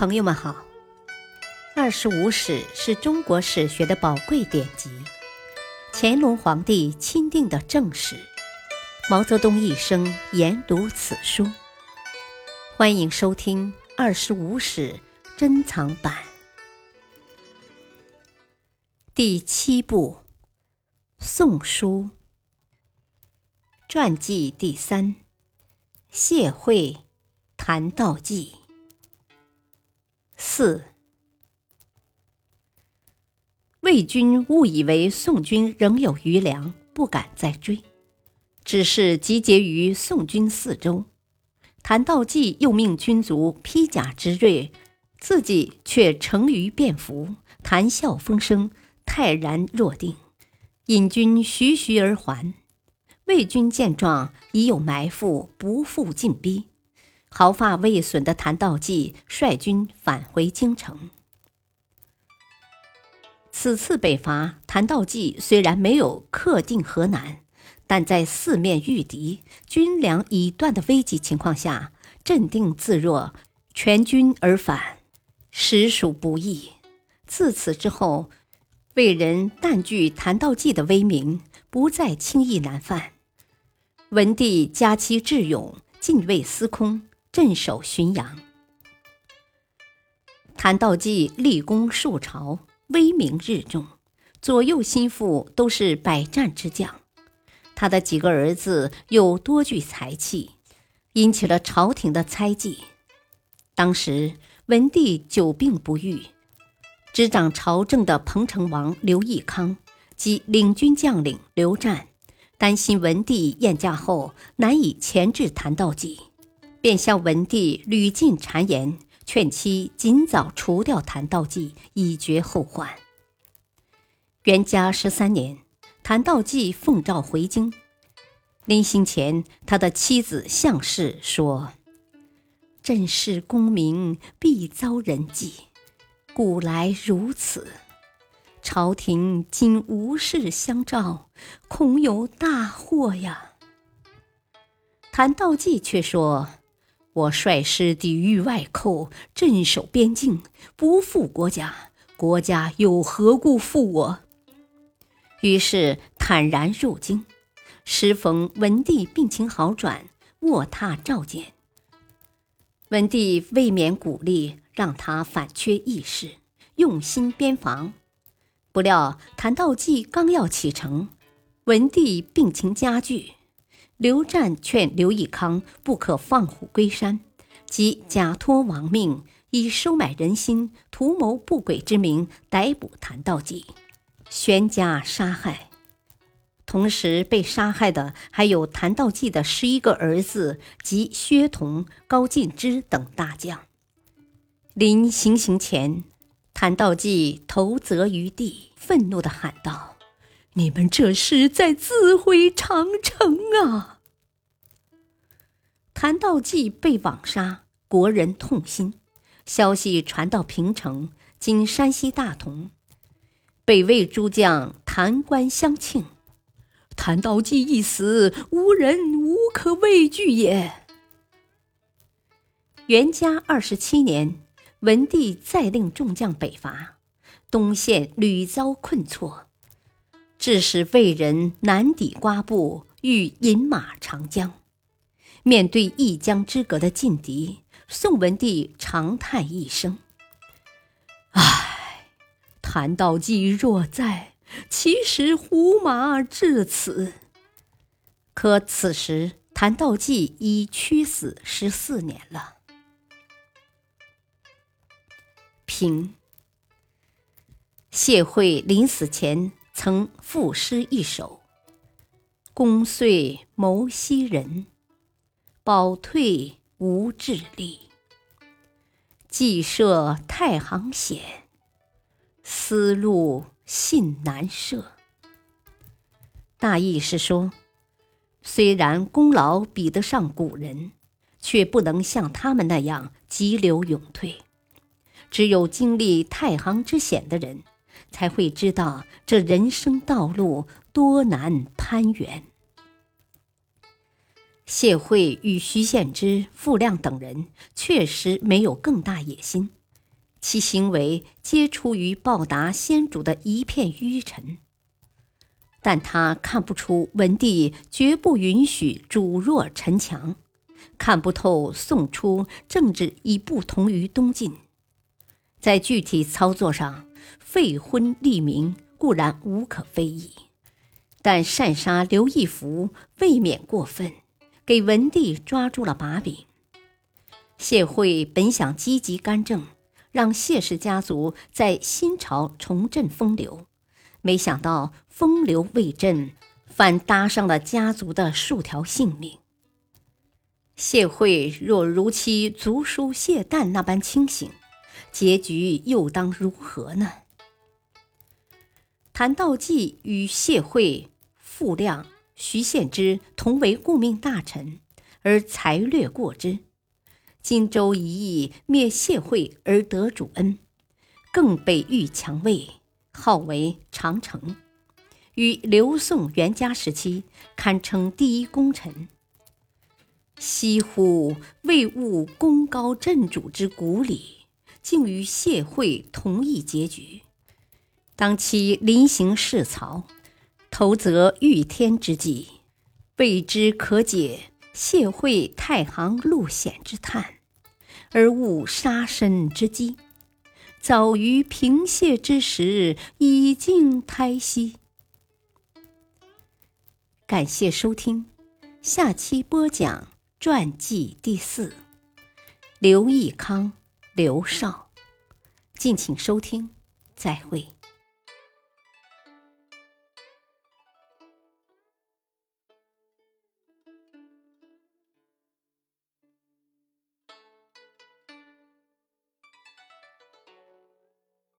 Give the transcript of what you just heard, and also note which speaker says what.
Speaker 1: 朋友们好，《二十五史》是中国史学的宝贵典籍，乾隆皇帝钦定的正史，毛泽东一生研读此书。欢迎收听《二十五史》珍藏版第七部《宋书》传记第三：谢晦谈道纪。四，魏军误以为宋军仍有余粮，不敢再追，只是集结于宋军四周。谭道济又命军卒披甲执锐，自己却乘于便服，谈笑风生，泰然若定，引军徐徐而还。魏军见状，已有埋伏，不复进逼。毫发未损的谭道济率军返回京城。此次北伐，谭道济虽然没有克定河南，但在四面遇敌、军粮已断的危急情况下，镇定自若，全军而返，实属不易。自此之后，魏人淡惧谭道济的威名，不再轻易南犯。文帝加其智勇，进位司空。镇守浔阳，谭道济立功数朝，威名日重，左右心腹都是百战之将。他的几个儿子又多具才气，引起了朝廷的猜忌。当时文帝久病不愈，执掌朝政的彭城王刘义康及领军将领刘湛，担心文帝宴驾后难以钳制谭道济。便向文帝屡进谗言，劝其尽早除掉谭道济，以绝后患。元嘉十三年，谭道济奉诏回京，临行前，他的妻子向氏说：“朕是功名，必遭人忌，古来如此。朝廷今无事相召，恐有大祸呀。”谭道济却说。我率师抵御外寇，镇守边境，不负国家，国家又何故负我？于是坦然入京。时逢文帝病情好转，卧榻召见。文帝未免鼓励，让他反缺义士，用心边防。不料谭道济刚要启程，文帝病情加剧。刘湛劝刘义康不可放虎归山，即假托王命，以收买人心、图谋不轨之名逮捕谭道济，悬家杀害。同时被杀害的还有谭道济的十一个儿子及薛同、高进之等大将。临行刑前，谭道济头责于地，愤怒地喊道。你们这是在自毁长城啊！谭道济被网杀，国人痛心。消息传到平城（今山西大同），北魏诸将弹冠相庆。谭道济一死，无人无可畏惧也。元嘉二十七年，文帝再令众将北伐，东线屡遭困挫。致使魏人难抵瓜埠，欲饮马长江。面对一江之隔的劲敌，宋文帝长叹一声：“唉，谭道济若在，其使胡马至此。”可此时谭道济已屈死十四年了。平谢惠临死前。曾赋诗一首：“功遂谋西人，保退无智力。既设太行险，思路信难设。”大意是说，虽然功劳比得上古人，却不能像他们那样急流勇退。只有经历太行之险的人。才会知道这人生道路多难攀援。谢惠与徐献之、傅亮等人确实没有更大野心，其行为皆出于报答先主的一片愚臣。但他看不出文帝绝不允许主弱臣强，看不透宋初政治已不同于东晋。在具体操作上，废婚立明固然无可非议，但擅杀刘义福未免过分，给文帝抓住了把柄。谢惠本想积极干政，让谢氏家族在新朝重振风流。没想到风流未振，反搭上了家族的数条性命。谢惠若如其族叔谢旦那般清醒，结局又当如何呢？谭道济与谢惠、傅亮、徐献之同为顾命大臣，而才略过之。荆州一役灭谢惠而得主恩，更被誉强位。号为长城，于刘宋元嘉时期堪称第一功臣。惜乎未务功高震主之古礼，竟与谢惠同一结局。当其临行视曹，投则御天之际，备之可解谢惠太行路险之叹，而误杀身之机。早于平谢之时，已经胎息。感谢收听，下期播讲传记第四，刘义康、刘少，敬请收听，再会。